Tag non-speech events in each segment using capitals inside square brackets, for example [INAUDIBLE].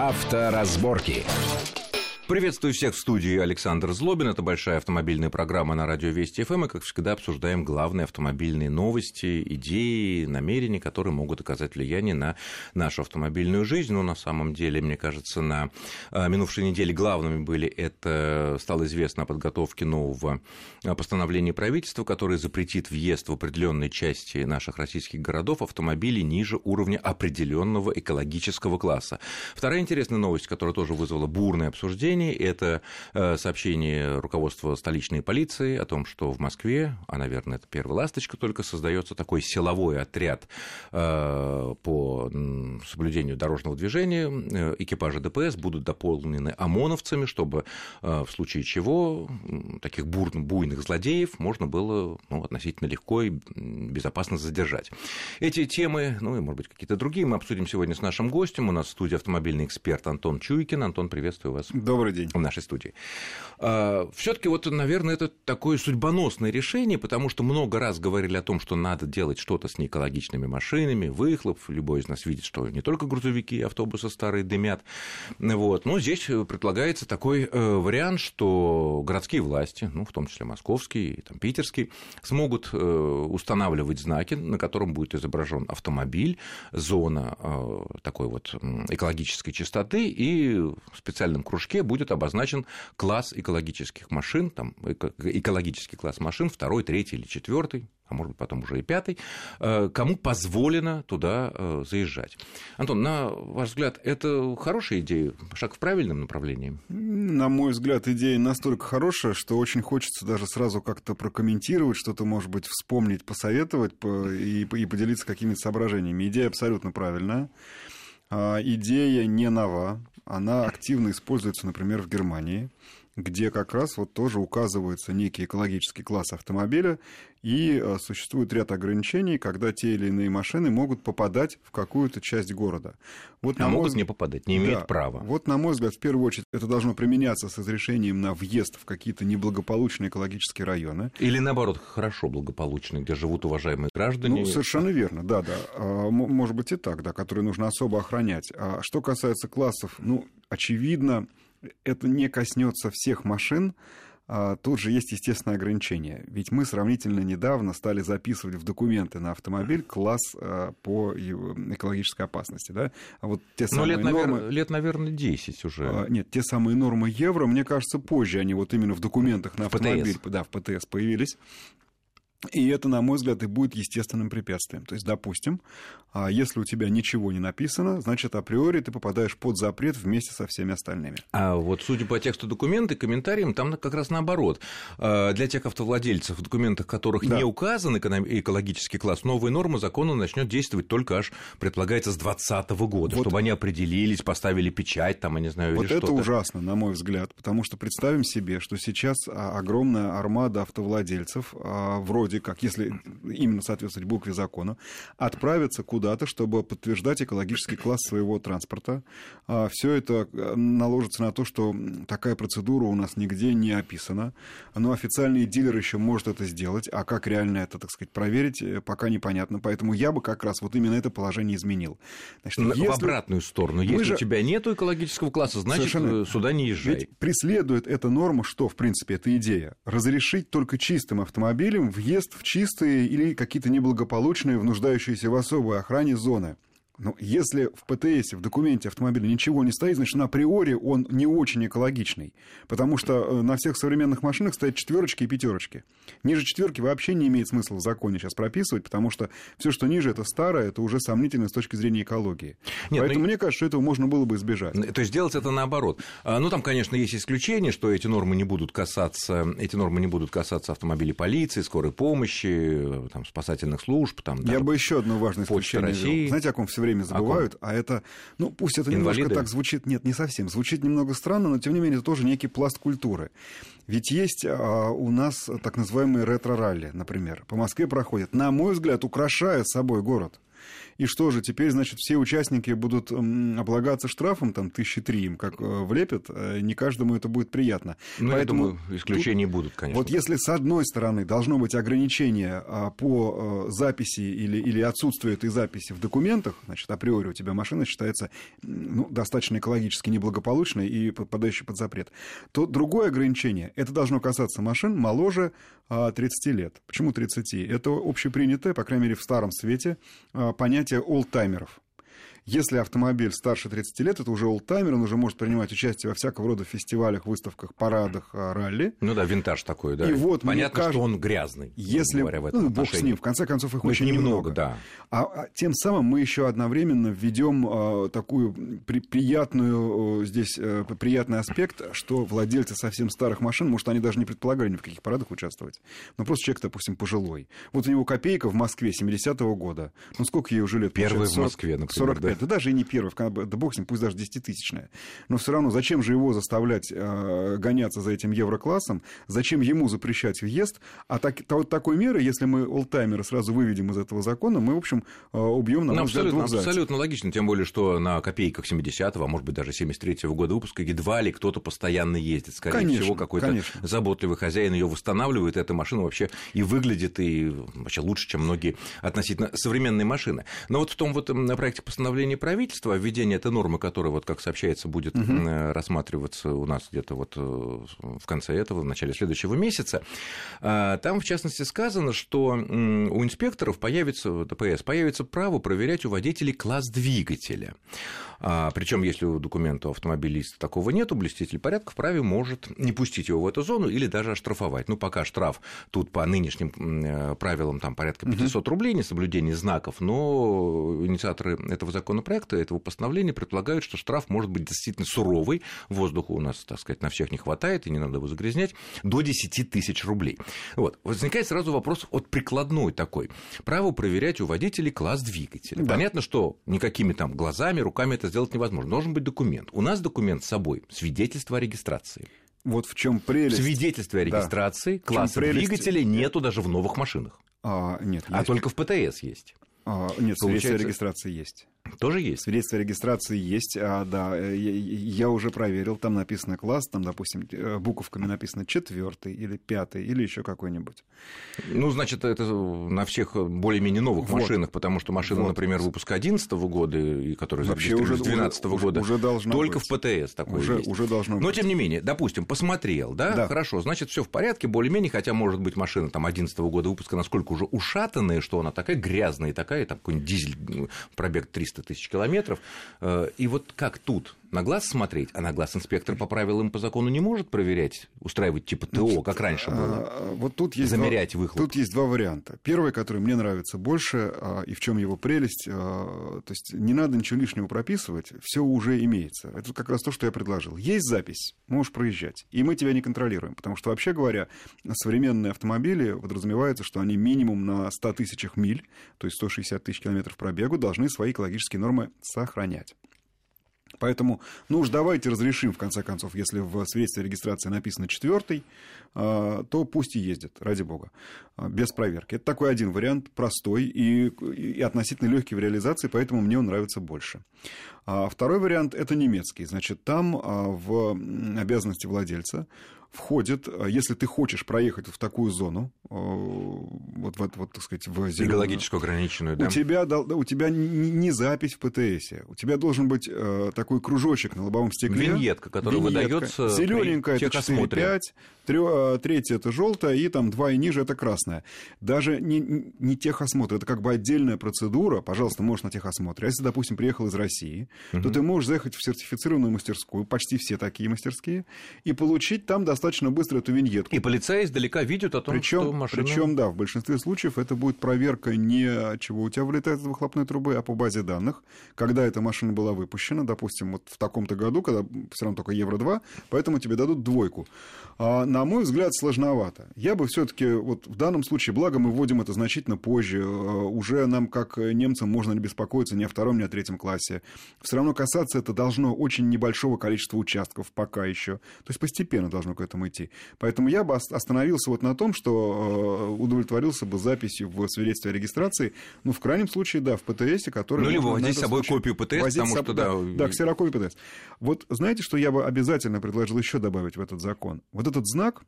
Авторазборки. Приветствую всех в студии Александр Злобин. Это большая автомобильная программа на радио Вести ФМ. И, как всегда, обсуждаем главные автомобильные новости, идеи, намерения, которые могут оказать влияние на нашу автомобильную жизнь. Но на самом деле, мне кажется, на а, минувшей неделе главными были это стало известно о подготовке нового а, постановления правительства, которое запретит въезд в определенные части наших российских городов автомобилей ниже уровня определенного экологического класса. Вторая интересная новость, которая тоже вызвала бурное обсуждение, сообщений. Это э, сообщение руководства столичной полиции о том, что в Москве, а, наверное, это первая ласточка, только создается такой силовой отряд э, по соблюдению дорожного движения. Э, экипажи ДПС будут дополнены ОМОНовцами, чтобы в случае чего таких бурных, буйных злодеев можно было ну, относительно легко и безопасно задержать. Эти темы, ну и, может быть, какие-то другие мы обсудим сегодня с нашим гостем. У нас в студии автомобильный эксперт Антон Чуйкин. Антон, приветствую вас. Добрый Добрый день. В нашей студии. А, Все-таки вот, наверное, это такое судьбоносное решение, потому что много раз говорили о том, что надо делать что-то с неэкологичными машинами, выхлоп. Любой из нас видит, что не только грузовики автобусы старые дымят. Вот. Но здесь предлагается такой э, вариант, что городские власти, ну, в том числе московские и там, питерские, смогут э, устанавливать знаки, на котором будет изображен автомобиль, зона э, такой вот экологической чистоты, и в специальном кружке будет обозначен класс экологических машин, там, экологический класс машин, второй, третий или четвертый, а может быть потом уже и пятый, э, кому позволено туда э, заезжать. Антон, на ваш взгляд, это хорошая идея, шаг в правильном направлении? На мой взгляд, идея настолько хорошая, что очень хочется даже сразу как-то прокомментировать, что-то, может быть, вспомнить, посоветовать и поделиться какими-то соображениями. Идея абсолютно правильная. А, идея не нова, она активно используется, например, в Германии, где как раз вот тоже указывается некий экологический класс автомобиля, и а, существует ряд ограничений, когда те или иные машины могут попадать в какую-то часть города. Вот, а могут мой... не попадать, не имеют да, права. Вот, на мой взгляд, в первую очередь, это должно применяться с разрешением на въезд в какие-то неблагополучные экологические районы. Или, наоборот, хорошо благополучные, где живут уважаемые граждане. Ну, совершенно верно, да, да. А, может быть и так, да, которые нужно особо охранять. А что касается классов, ну, очевидно, это не коснется всех машин, а, тут же есть естественное ограничение. Ведь мы сравнительно недавно стали записывать в документы на автомобиль класс а, по экологической опасности. Да? А вот те ну, самые лет, нормы... навер... лет, наверное, 10 уже. Нет, те самые нормы евро, мне кажется, позже они вот именно в документах на автомобиль, ПТС. да, в ПТС появились. И это, на мой взгляд, и будет естественным препятствием. То есть, допустим, а, если у тебя ничего не написано, значит, априори ты попадаешь под запрет вместе со всеми остальными. А вот судя по тексту документа и комментариям, там как раз наоборот. А, для тех автовладельцев, в документах которых да. не указан экологический класс, новая норма закона начнет действовать только аж, предполагается, с 2020 года, вот. чтобы они определились, поставили печать, там, я не знаю, Вот или это что-то. ужасно, на мой взгляд, потому что представим себе, что сейчас а, огромная армада автовладельцев вроде вроде как, если именно соответствовать букве закона, отправиться куда-то, чтобы подтверждать экологический класс своего транспорта. А Все это э, наложится на то, что такая процедура у нас нигде не описана. Но официальный дилер еще может это сделать, а как реально это, так сказать, проверить, э, пока непонятно. Поэтому я бы как раз вот именно это положение изменил. Значит, если... В обратную сторону. Если же... у тебя нет экологического класса, значит, Совершенно... Э, сюда не езжай. Ведь преследует эта норма, что, в принципе, эта идея? Разрешить только чистым автомобилем въезд въезд в чистые или какие-то неблагополучные, нуждающиеся в особой охране зоны. Но если в ПТС, в документе автомобиля ничего не стоит, значит, априори он не очень экологичный. Потому что э, на всех современных машинах стоят четверочки и пятерочки. Ниже четверки вообще не имеет смысла в законе сейчас прописывать, потому что все, что ниже, это старое, это уже сомнительно с точки зрения экологии. Нет, Поэтому ну... мне кажется, что этого можно было бы избежать. То есть делать это наоборот. А, ну, там, конечно, есть исключения, что эти нормы не будут касаться, эти нормы не будут касаться автомобилей полиции, скорой помощи, там, спасательных служб. Там, Я бы еще одно важное исключение России. Знаете, о ком все время время забывают, а, а это, ну, пусть это Инвалиды? немножко так звучит, нет, не совсем, звучит немного странно, но тем не менее это тоже некий пласт культуры. Ведь есть а, у нас так называемые ретро-ралли, например, по Москве проходят, на мой взгляд, украшают собой город. И что же, теперь, значит, все участники будут облагаться штрафом, там, тысячи три им как э, влепят, э, не каждому это будет приятно. Ну, Поэтому я думаю, исключения тут, будут, конечно. Вот если с одной стороны должно быть ограничение а, по э, записи или, или отсутствию этой записи в документах, значит, априори у тебя машина считается ну, достаточно экологически неблагополучной и попадающей под запрет, то другое ограничение, это должно касаться машин моложе 30 а, лет. Почему 30? Это общепринятое, по крайней мере, в старом свете, а, понятие олдтаймеров. Если автомобиль старше 30 лет, это уже олдтаймер, он уже может принимать участие во всякого рода фестивалях, выставках, парадах, а, ралли. Ну да, винтаж такой, да. И вот Понятно, кажется, что он грязный, если, говоря, в этом ну, бог с ним, в конце концов, их Но очень немного. Да. А, а тем самым мы еще одновременно введем а, такую при, приятную здесь а, приятный аспект, что владельцы совсем старых машин, может, они даже не предполагали ни в каких парадах участвовать, но просто человек, допустим, пожилой. Вот у него копейка в Москве 70-го года. Ну, сколько ей уже лет? Первый в Москве, например. 45 да, даже и не первый, да бог с ним, пусть даже десятитысячная. Но все равно, зачем же его заставлять э, гоняться за этим евроклассом, зачем ему запрещать въезд, а так, то, такой меры, если мы олдтаймеры сразу выведем из этого закона, мы, в общем, э, убьем на ну, абсолютно, абсолютно логично, тем более, что на копейках 70-го, а может быть, даже 73-го года выпуска едва ли кто-то постоянно ездит. Скорее конечно, всего, какой-то конечно. заботливый хозяин ее восстанавливает, эта машина вообще и выглядит, и вообще лучше, чем многие относительно современные машины. Но вот в том вот на проекте постановления правительства, введение этой нормы, которая, вот, как сообщается, будет угу. рассматриваться у нас где-то вот э, в конце этого, в начале следующего месяца, а, там, в частности, сказано, что у инспекторов появится, ДПС, появится право проверять у водителей класс двигателя. А, Причем, если у документа у автомобилиста такого нет, блюститель порядка вправе может не пустить его в эту зону или даже оштрафовать. Ну, пока штраф тут по нынешним э, правилам там порядка 500 рублей, несоблюдение знаков, но инициаторы этого законопроекта, этого постановления предполагают, что штраф может быть действительно суровый, воздуха у нас, так сказать, на всех не хватает, и не надо его загрязнять, до 10 тысяч рублей. Вот. Возникает сразу вопрос от прикладной такой. Право проверять у водителей класс двигателя. Да. Понятно, что никакими там глазами, руками это сделать невозможно. Должен быть документ. У нас документ с собой, свидетельство о регистрации. Вот в чем прелесть. Свидетельство о регистрации да. класса двигателя нету даже в новых машинах. А, нет, а только в ПТС есть. А, нет, Получается... свидетельство о регистрации есть. Тоже есть? Свидетельство о регистрации есть, а, да, э, я, я уже проверил, там написано класс, там, допустим, э, буковками написано четвертый или пятый или еще какой-нибудь. Ну, значит, это на всех более-менее новых вот. машинах, потому что машина, вот. например, выпуска 2011 года, и которая зарегистрирована с 2012 -го года, уже, уже только быть. в ПТС такое уже, есть. Уже должно Но, быть. тем не менее, допустим, посмотрел, да, да. хорошо, значит, все в порядке, более-менее, хотя, может быть, машина там 2011 года выпуска насколько уже ушатанная, что она такая грязная, такая, там какой-нибудь дизель, пробег 300 тысяч километров, Э, и вот как тут на глаз смотреть, а на глаз инспектор по правилам по закону не может проверять, устраивать типа ТО, Значит, как раньше было. А, вот тут есть замерять два, выхлоп. Тут есть два варианта. Первый, который мне нравится больше, а, и в чем его прелесть, а, то есть не надо ничего лишнего прописывать, все уже имеется. Это как раз то, что я предложил. Есть запись, можешь проезжать, и мы тебя не контролируем, потому что вообще говоря, современные автомобили подразумевается, что они минимум на 100 тысячах миль, то есть 160 тысяч километров пробегу, должны свои экологические нормы сохранять. Поэтому, ну уж давайте разрешим, в конце концов, если в свидетельстве регистрации написано четвертый, а, то пусть и ездит, ради бога, а, без проверки. Это такой один вариант, простой и, и относительно легкий в реализации, поэтому мне он нравится больше. А второй вариант – это немецкий. Значит, там в обязанности владельца входит, если ты хочешь проехать в такую зону, вот, вот, вот так сказать, в зеленую, экологически ограниченную, да? У тебя, у тебя не запись в ПТС, у тебя должен быть э, такой кружочек на лобовом стекле. Виньетка, которая выдается Зелененькая это 4-5, э, третья это желтая, и там два и ниже это красная. Даже не, не техосмотр, это как бы отдельная процедура, пожалуйста, можешь на техосмотре. А если, допустим, приехал из России, угу. то ты можешь заехать в сертифицированную мастерскую, почти все такие мастерские, и получить там достаточно быстро эту виньетку. И полицаи издалека видят о том, Причем, что машина... Причем, да, в большинстве случаев это будет проверка не чего у тебя вылетает из выхлопной трубы, а по базе данных, когда эта машина была выпущена, допустим, вот в таком-то году, когда все равно только Евро-2, поэтому тебе дадут двойку. А, на мой взгляд, сложновато. Я бы все-таки, вот в данном случае, благо мы вводим это значительно позже, а, уже нам, как немцам, можно не беспокоиться ни о втором, ни о третьем классе. Все равно касаться это должно очень небольшого количества участков пока еще. То есть постепенно должно к этом идти. Поэтому я бы остановился вот на том, что э, удовлетворился бы записью в свидетельстве о регистрации, ну, в крайнем случае, да, в ПТС, который... Ну, либо возить с собой копию ПТС, потому что, да... Да, ксерокопию ПТС. Вот знаете, что я бы обязательно предложил еще добавить в этот закон? Вот этот знак,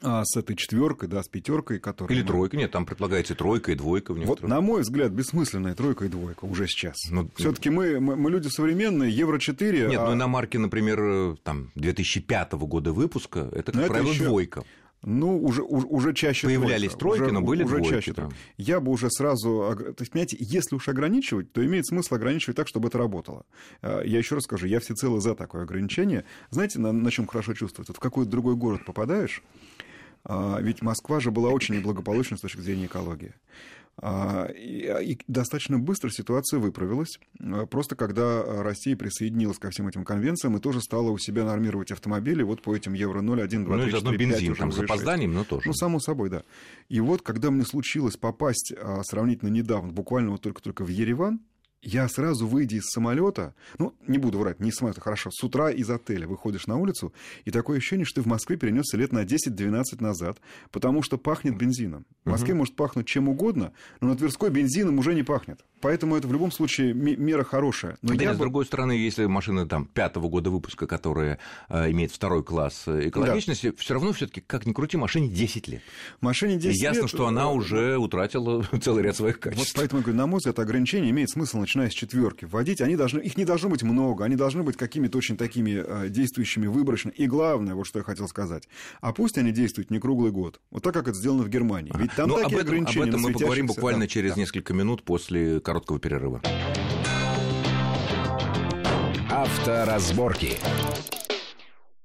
а с этой четверкой, да, с пятеркой, которая... Или тройка, нет, там предлагается тройка и двойка в. Вот, на мой взгляд, бессмысленная тройка и двойка уже сейчас. Ну, Все-таки мы, мы, мы люди современные, Евро-4... Нет, а... ну на марке, например, там, 2005 года выпуска, это, как но правило, еще... двойка. Ну, уже, уже, уже чаще Появлялись тройки, уже, но были уже двойки. Чаще да. Я бы уже сразу... То есть, понимаете, если уж ограничивать, то имеет смысл ограничивать так, чтобы это работало. А, я еще раз скажу, я всецело за такое ограничение. Знаете, на, на чем хорошо чувствовать? Вот в какой-то другой город попадаешь, а, ведь Москва же была очень неблагополучна с точки зрения экологии. А, и достаточно быстро ситуация выправилась. А, просто когда Россия присоединилась ко всем этим конвенциям и тоже стала у себя нормировать автомобили вот по этим Евро 0, 1, 2, 3, 4, 5. Ну, бензин, там с опозданием, но тоже. Ну, само собой, да. И вот, когда мне случилось попасть сравнительно недавно, буквально вот только-только в Ереван, я сразу, выйдя из самолета, ну, не буду врать, не из самолета, хорошо, с утра из отеля выходишь на улицу, и такое ощущение, что ты в Москве перенесся лет на 10-12 назад, потому что пахнет бензином. В Москве угу. может пахнуть чем угодно, но на Тверской бензином уже не пахнет. Поэтому это в любом случае мера хорошая. Но да, я с бы... другой стороны, если машина там пятого года выпуска, которая э, имеет второй класс э, экологичности, да. все равно все-таки, как ни крути, машине 10 лет. Машине 10 и ясно, лет... что она уже утратила [LAUGHS] целый ряд своих качеств. Вот поэтому я говорю, на мой взгляд, ограничение имеет смысл начиная с четверки. Вводить они должны, их не должно быть много, они должны быть какими-то очень такими э, действующими выборочно. И главное, вот что я хотел сказать, а пусть они действуют не круглый год, вот так, как это сделано в Германии. Ведь там ну, такие об этом, ограничения. Об этом мы поговорим буквально да, через да. несколько минут после короткого перерыва. Авторазборки.